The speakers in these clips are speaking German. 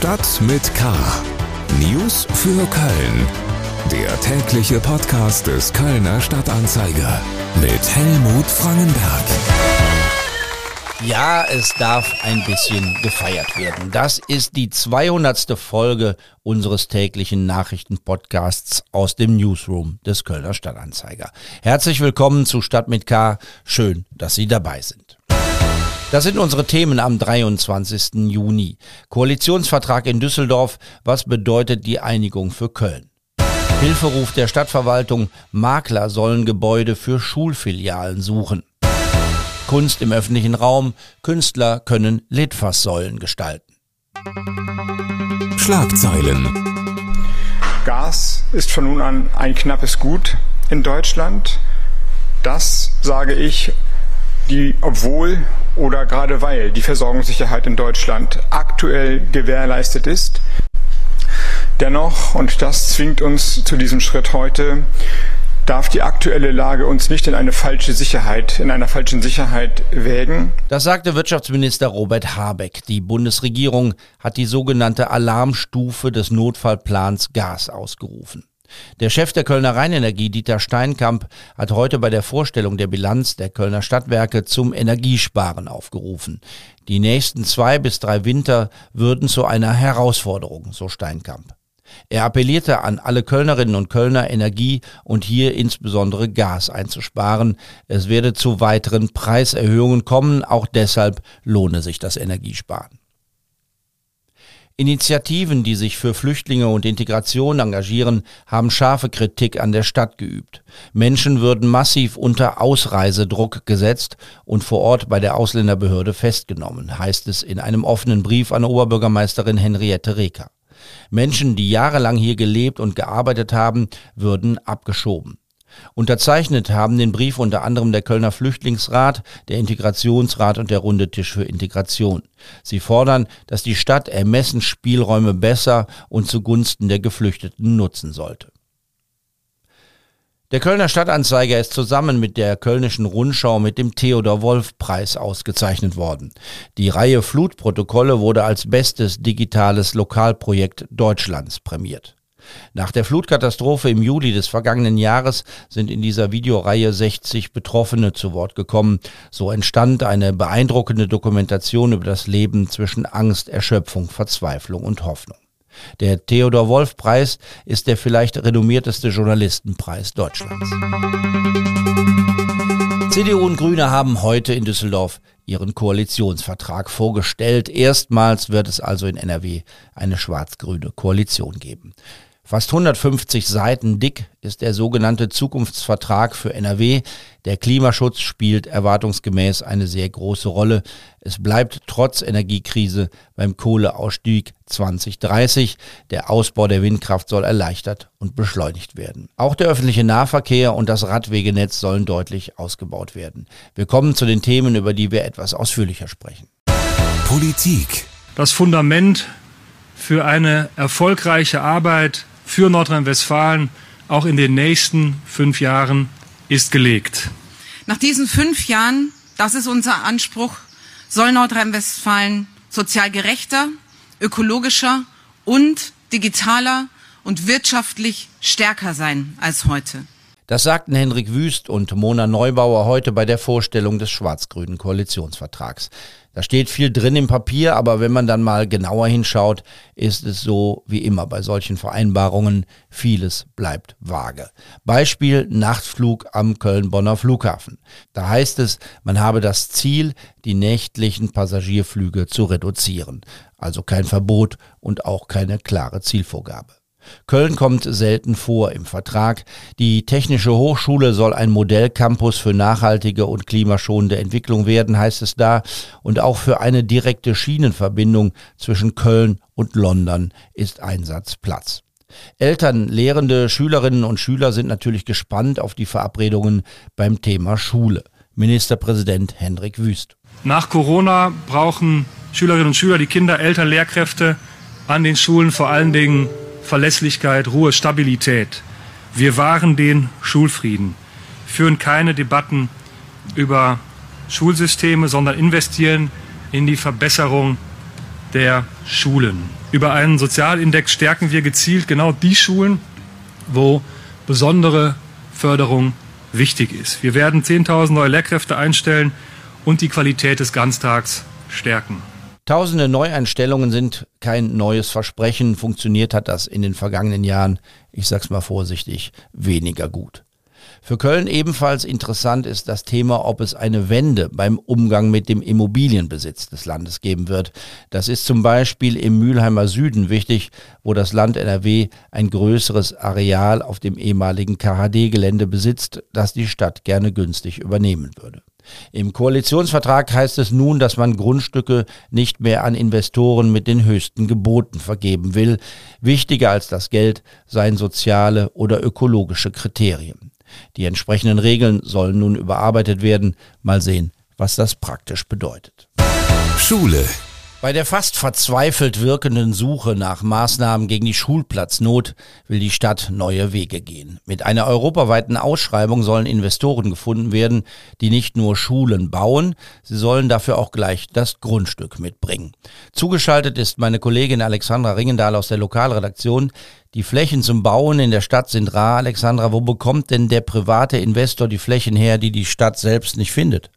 Stadt mit K. News für Köln. Der tägliche Podcast des Kölner Stadtanzeiger mit Helmut Frangenberg. Ja, es darf ein bisschen gefeiert werden. Das ist die 200. Folge unseres täglichen Nachrichtenpodcasts aus dem Newsroom des Kölner Stadtanzeiger. Herzlich willkommen zu Stadt mit K. Schön, dass Sie dabei sind. Das sind unsere Themen am 23. Juni. Koalitionsvertrag in Düsseldorf. Was bedeutet die Einigung für Köln? Hilferuf der Stadtverwaltung. Makler sollen Gebäude für Schulfilialen suchen. Kunst im öffentlichen Raum. Künstler können Litfaßsäulen gestalten. Schlagzeilen. Gas ist von nun an ein knappes Gut in Deutschland. Das sage ich, die obwohl oder gerade weil die Versorgungssicherheit in Deutschland aktuell gewährleistet ist. Dennoch, und das zwingt uns zu diesem Schritt heute, darf die aktuelle Lage uns nicht in eine falsche Sicherheit, in einer falschen Sicherheit wägen. Das sagte Wirtschaftsminister Robert Habeck. Die Bundesregierung hat die sogenannte Alarmstufe des Notfallplans Gas ausgerufen. Der Chef der Kölner Rheinenergie, Dieter Steinkamp, hat heute bei der Vorstellung der Bilanz der Kölner Stadtwerke zum Energiesparen aufgerufen. Die nächsten zwei bis drei Winter würden zu einer Herausforderung, so Steinkamp. Er appellierte an alle Kölnerinnen und Kölner, Energie und hier insbesondere Gas einzusparen. Es werde zu weiteren Preiserhöhungen kommen, auch deshalb lohne sich das Energiesparen. Initiativen, die sich für Flüchtlinge und Integration engagieren, haben scharfe Kritik an der Stadt geübt. Menschen würden massiv unter Ausreisedruck gesetzt und vor Ort bei der Ausländerbehörde festgenommen, heißt es in einem offenen Brief an Oberbürgermeisterin Henriette Reker. Menschen, die jahrelang hier gelebt und gearbeitet haben, würden abgeschoben. Unterzeichnet haben den Brief unter anderem der Kölner Flüchtlingsrat, der Integrationsrat und der Runde Tisch für Integration. Sie fordern, dass die Stadt Ermessensspielräume besser und zugunsten der Geflüchteten nutzen sollte. Der Kölner Stadtanzeiger ist zusammen mit der Kölnischen Rundschau mit dem Theodor Wolf Preis ausgezeichnet worden. Die Reihe Flutprotokolle wurde als bestes digitales Lokalprojekt Deutschlands prämiert. Nach der Flutkatastrophe im Juli des vergangenen Jahres sind in dieser Videoreihe 60 Betroffene zu Wort gekommen. So entstand eine beeindruckende Dokumentation über das Leben zwischen Angst, Erschöpfung, Verzweiflung und Hoffnung. Der Theodor Wolf Preis ist der vielleicht renommierteste Journalistenpreis Deutschlands. CDU und Grüne haben heute in Düsseldorf ihren Koalitionsvertrag vorgestellt. Erstmals wird es also in NRW eine schwarz-grüne Koalition geben. Fast 150 Seiten dick ist der sogenannte Zukunftsvertrag für NRW. Der Klimaschutz spielt erwartungsgemäß eine sehr große Rolle. Es bleibt trotz Energiekrise beim Kohleausstieg 2030. Der Ausbau der Windkraft soll erleichtert und beschleunigt werden. Auch der öffentliche Nahverkehr und das Radwegenetz sollen deutlich ausgebaut werden. Wir kommen zu den Themen, über die wir etwas ausführlicher sprechen. Politik. Das Fundament für eine erfolgreiche Arbeit für Nordrhein-Westfalen auch in den nächsten fünf Jahren ist gelegt. Nach diesen fünf Jahren, das ist unser Anspruch, soll Nordrhein-Westfalen sozial gerechter, ökologischer und digitaler und wirtschaftlich stärker sein als heute. Das sagten Henrik Wüst und Mona Neubauer heute bei der Vorstellung des schwarz-grünen Koalitionsvertrags. Da steht viel drin im Papier, aber wenn man dann mal genauer hinschaut, ist es so wie immer bei solchen Vereinbarungen, vieles bleibt vage. Beispiel Nachtflug am Köln-Bonner Flughafen. Da heißt es, man habe das Ziel, die nächtlichen Passagierflüge zu reduzieren. Also kein Verbot und auch keine klare Zielvorgabe. Köln kommt selten vor im Vertrag. Die Technische Hochschule soll ein Modellcampus für nachhaltige und klimaschonende Entwicklung werden, heißt es da. Und auch für eine direkte Schienenverbindung zwischen Köln und London ist Einsatzplatz. Eltern, Lehrende, Schülerinnen und Schüler sind natürlich gespannt auf die Verabredungen beim Thema Schule. Ministerpräsident Hendrik Wüst. Nach Corona brauchen Schülerinnen und Schüler, die Kinder, Eltern, Lehrkräfte an den Schulen vor allen Dingen Verlässlichkeit, Ruhe, Stabilität. Wir wahren den Schulfrieden, führen keine Debatten über Schulsysteme, sondern investieren in die Verbesserung der Schulen. Über einen Sozialindex stärken wir gezielt genau die Schulen, wo besondere Förderung wichtig ist. Wir werden 10.000 neue Lehrkräfte einstellen und die Qualität des Ganztags stärken. Tausende Neueinstellungen sind kein neues Versprechen. Funktioniert hat das in den vergangenen Jahren, ich sag's mal vorsichtig, weniger gut. Für Köln ebenfalls interessant ist das Thema, ob es eine Wende beim Umgang mit dem Immobilienbesitz des Landes geben wird. Das ist zum Beispiel im Mülheimer Süden wichtig, wo das Land NRW ein größeres Areal auf dem ehemaligen KHD-Gelände besitzt, das die Stadt gerne günstig übernehmen würde. Im Koalitionsvertrag heißt es nun, dass man Grundstücke nicht mehr an Investoren mit den höchsten Geboten vergeben will. Wichtiger als das Geld seien soziale oder ökologische Kriterien. Die entsprechenden Regeln sollen nun überarbeitet werden. Mal sehen, was das praktisch bedeutet. Schule bei der fast verzweifelt wirkenden Suche nach Maßnahmen gegen die Schulplatznot will die Stadt neue Wege gehen. Mit einer europaweiten Ausschreibung sollen Investoren gefunden werden, die nicht nur Schulen bauen, sie sollen dafür auch gleich das Grundstück mitbringen. Zugeschaltet ist meine Kollegin Alexandra Ringendahl aus der Lokalredaktion. Die Flächen zum Bauen in der Stadt sind rar. Alexandra, wo bekommt denn der private Investor die Flächen her, die die Stadt selbst nicht findet?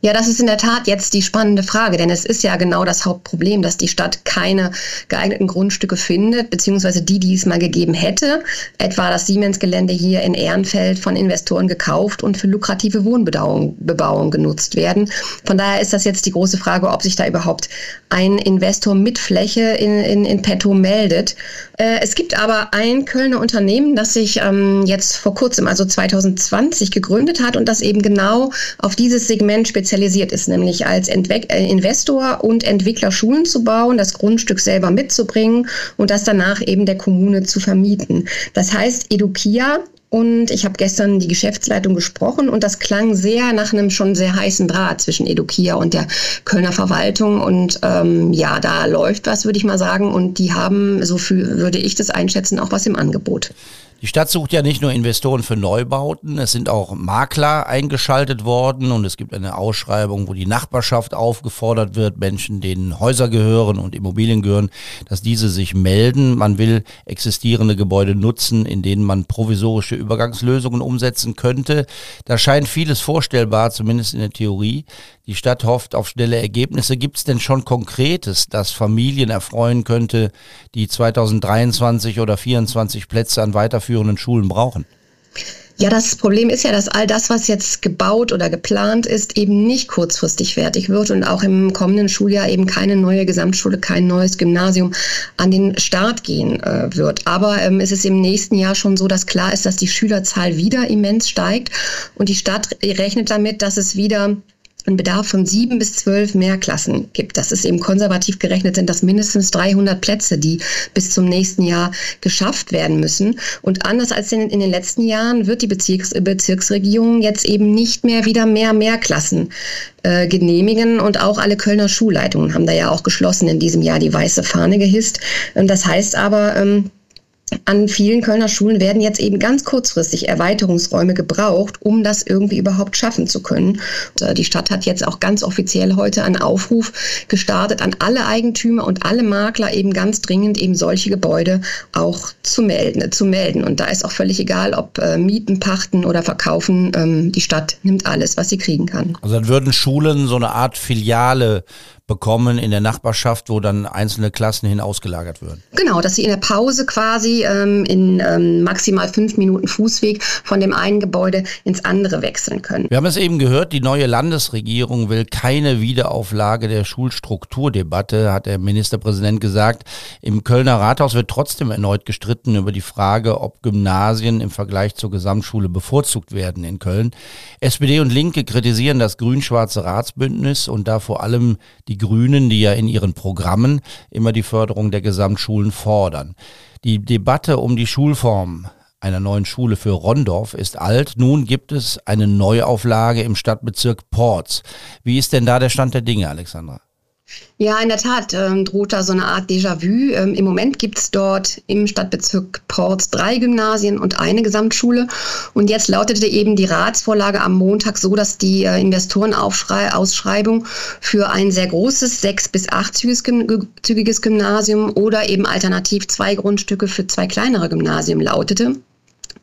Ja, das ist in der Tat jetzt die spannende Frage, denn es ist ja genau das Hauptproblem, dass die Stadt keine geeigneten Grundstücke findet, beziehungsweise die, die es mal gegeben hätte, etwa das Siemens-Gelände hier in Ehrenfeld von Investoren gekauft und für lukrative Wohnbebauung genutzt werden. Von daher ist das jetzt die große Frage, ob sich da überhaupt ein Investor mit Fläche in, in, in petto meldet. Äh, es gibt aber ein Kölner Unternehmen, das sich ähm, jetzt vor kurzem, also 2020, gegründet hat und das eben genau auf dieses Segment spezialisiert ist, nämlich als äh, Investor und Entwickler Schulen zu bauen, das Grundstück selber mitzubringen und das danach eben der Kommune zu vermieten. Das heißt, Edukia und ich habe gestern die Geschäftsleitung gesprochen und das klang sehr nach einem schon sehr heißen Draht zwischen Edukia und der Kölner Verwaltung. Und ähm, ja, da läuft was, würde ich mal sagen. Und die haben, so viel würde ich das einschätzen, auch was im Angebot. Die Stadt sucht ja nicht nur Investoren für Neubauten, es sind auch Makler eingeschaltet worden und es gibt eine Ausschreibung, wo die Nachbarschaft aufgefordert wird, Menschen, denen Häuser gehören und Immobilien gehören, dass diese sich melden. Man will existierende Gebäude nutzen, in denen man provisorische Übergangslösungen umsetzen könnte. Da scheint vieles vorstellbar, zumindest in der Theorie. Die Stadt hofft auf schnelle Ergebnisse. Gibt es denn schon Konkretes, das Familien erfreuen könnte, die 2023 oder 2024 Plätze an weiterführenden Schulen brauchen? Ja, das Problem ist ja, dass all das, was jetzt gebaut oder geplant ist, eben nicht kurzfristig fertig wird und auch im kommenden Schuljahr eben keine neue Gesamtschule, kein neues Gymnasium an den Start gehen äh, wird. Aber ähm, es ist im nächsten Jahr schon so, dass klar ist, dass die Schülerzahl wieder immens steigt und die Stadt rechnet damit, dass es wieder einen Bedarf von sieben bis zwölf Mehrklassen gibt. Das ist eben konservativ gerechnet, sind das mindestens 300 Plätze, die bis zum nächsten Jahr geschafft werden müssen. Und anders als in, in den letzten Jahren wird die Bezirks, Bezirksregierung jetzt eben nicht mehr wieder mehr Mehrklassen äh, genehmigen. Und auch alle Kölner Schulleitungen haben da ja auch geschlossen in diesem Jahr die weiße Fahne gehisst. Und das heißt aber, ähm, an vielen Kölner Schulen werden jetzt eben ganz kurzfristig Erweiterungsräume gebraucht, um das irgendwie überhaupt schaffen zu können. Und äh, die Stadt hat jetzt auch ganz offiziell heute einen Aufruf gestartet an alle Eigentümer und alle Makler eben ganz dringend eben solche Gebäude auch zu melden. Zu melden. Und da ist auch völlig egal, ob äh, Mieten, Pachten oder Verkaufen. Ähm, die Stadt nimmt alles, was sie kriegen kann. Also dann würden Schulen so eine Art Filiale bekommen in der Nachbarschaft, wo dann einzelne Klassen hin ausgelagert würden. Genau, dass sie in der Pause quasi ähm, in ähm, maximal fünf Minuten Fußweg von dem einen Gebäude ins andere wechseln können. Wir haben es eben gehört, die neue Landesregierung will keine Wiederauflage der Schulstrukturdebatte, hat der Ministerpräsident gesagt. Im Kölner Rathaus wird trotzdem erneut gestritten über die Frage, ob Gymnasien im Vergleich zur Gesamtschule bevorzugt werden in Köln. SPD und Linke kritisieren das grün-schwarze Ratsbündnis und da vor allem die die Grünen, die ja in ihren Programmen immer die Förderung der Gesamtschulen fordern. Die Debatte um die Schulform einer neuen Schule für Rondorf ist alt. Nun gibt es eine Neuauflage im Stadtbezirk Porz. Wie ist denn da der Stand der Dinge, Alexandra? Ja, in der Tat ähm, droht da so eine Art Déjà-vu. Ähm, Im Moment gibt es dort im Stadtbezirk Ports drei Gymnasien und eine Gesamtschule. Und jetzt lautete eben die Ratsvorlage am Montag so, dass die äh, Investorenausschreibung für ein sehr großes, sechs- bis achtzügiges Gymnasium oder eben alternativ zwei Grundstücke für zwei kleinere Gymnasien lautete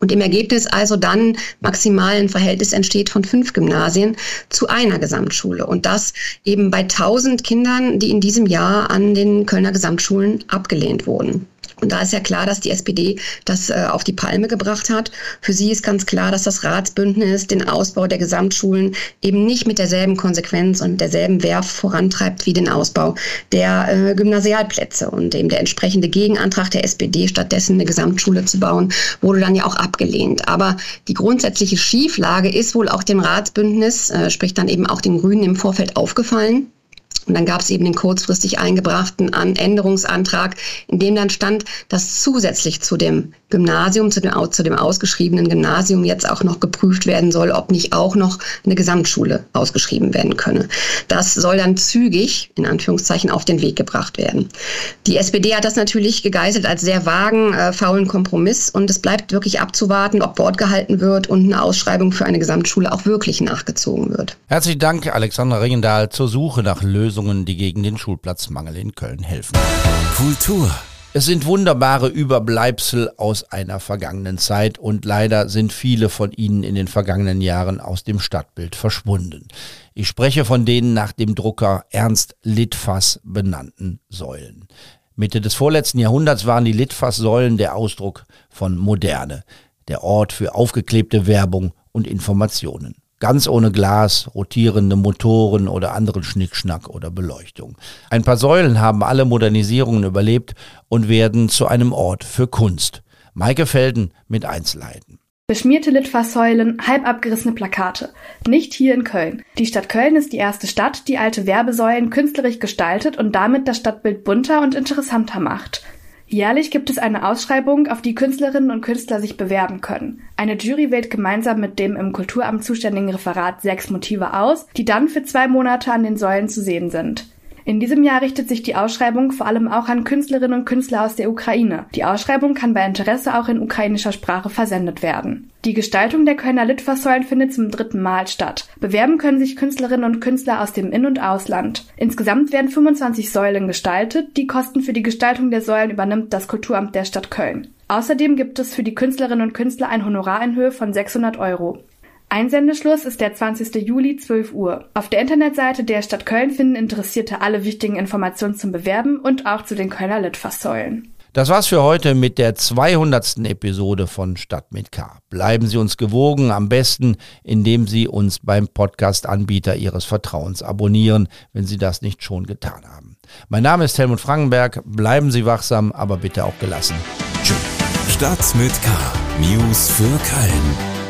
und im Ergebnis also dann maximal ein Verhältnis entsteht von fünf Gymnasien zu einer Gesamtschule. Und das eben bei 1000 Kindern, die in diesem Jahr an den Kölner Gesamtschulen abgelehnt wurden. Und da ist ja klar, dass die SPD das äh, auf die Palme gebracht hat. Für sie ist ganz klar, dass das Ratsbündnis den Ausbau der Gesamtschulen eben nicht mit derselben Konsequenz und derselben Werf vorantreibt wie den Ausbau der äh, Gymnasialplätze. Und eben der entsprechende Gegenantrag der SPD, stattdessen eine Gesamtschule zu bauen, wurde dann ja auch abgelehnt. Aber die grundsätzliche Schieflage ist wohl auch dem Ratsbündnis, äh, sprich dann eben auch den Grünen im Vorfeld aufgefallen. Und dann gab es eben den kurzfristig eingebrachten Änderungsantrag, in dem dann stand, dass zusätzlich zu dem Gymnasium, zu dem, zu dem ausgeschriebenen Gymnasium jetzt auch noch geprüft werden soll, ob nicht auch noch eine Gesamtschule ausgeschrieben werden könne. Das soll dann zügig, in Anführungszeichen, auf den Weg gebracht werden. Die SPD hat das natürlich gegeißelt als sehr vagen, äh, faulen Kompromiss und es bleibt wirklich abzuwarten, ob Wort gehalten wird und eine Ausschreibung für eine Gesamtschule auch wirklich nachgezogen wird. Herzlichen Dank, Alexandra Ringendahl, zur Suche nach Lösungen, die gegen den Schulplatzmangel in Köln helfen. Kultur es sind wunderbare Überbleibsel aus einer vergangenen Zeit und leider sind viele von ihnen in den vergangenen Jahren aus dem Stadtbild verschwunden. Ich spreche von denen nach dem Drucker Ernst Litfass benannten Säulen. Mitte des vorletzten Jahrhunderts waren die Litfass-Säulen der Ausdruck von Moderne, der Ort für aufgeklebte Werbung und Informationen. Ganz ohne Glas, rotierende Motoren oder anderen Schnickschnack oder Beleuchtung. Ein paar Säulen haben alle Modernisierungen überlebt und werden zu einem Ort für Kunst. Maike Felden mit Einzelheiten. Beschmierte Litfaßsäulen, halb abgerissene Plakate. Nicht hier in Köln. Die Stadt Köln ist die erste Stadt, die alte Werbesäulen künstlerisch gestaltet und damit das Stadtbild bunter und interessanter macht. Jährlich gibt es eine Ausschreibung, auf die Künstlerinnen und Künstler sich bewerben können. Eine Jury wählt gemeinsam mit dem im Kulturamt zuständigen Referat sechs Motive aus, die dann für zwei Monate an den Säulen zu sehen sind. In diesem Jahr richtet sich die Ausschreibung vor allem auch an Künstlerinnen und Künstler aus der Ukraine. Die Ausschreibung kann bei Interesse auch in ukrainischer Sprache versendet werden. Die Gestaltung der Kölner Litfaßsäulen findet zum dritten Mal statt. Bewerben können sich Künstlerinnen und Künstler aus dem In- und Ausland. Insgesamt werden 25 Säulen gestaltet. Die Kosten für die Gestaltung der Säulen übernimmt das Kulturamt der Stadt Köln. Außerdem gibt es für die Künstlerinnen und Künstler ein Honorar in Höhe von 600 Euro. Einsendeschluss ist der 20. Juli 12 Uhr. Auf der Internetseite der Stadt Köln finden Interessierte alle wichtigen Informationen zum Bewerben und auch zu den Kölner Litfaßsäulen. Das war's für heute mit der 200. Episode von Stadt mit K. Bleiben Sie uns gewogen, am besten, indem Sie uns beim Podcast-Anbieter Ihres Vertrauens abonnieren, wenn Sie das nicht schon getan haben. Mein Name ist Helmut Frankenberg. Bleiben Sie wachsam, aber bitte auch gelassen. Tschüss. Stadt mit K. News für Köln.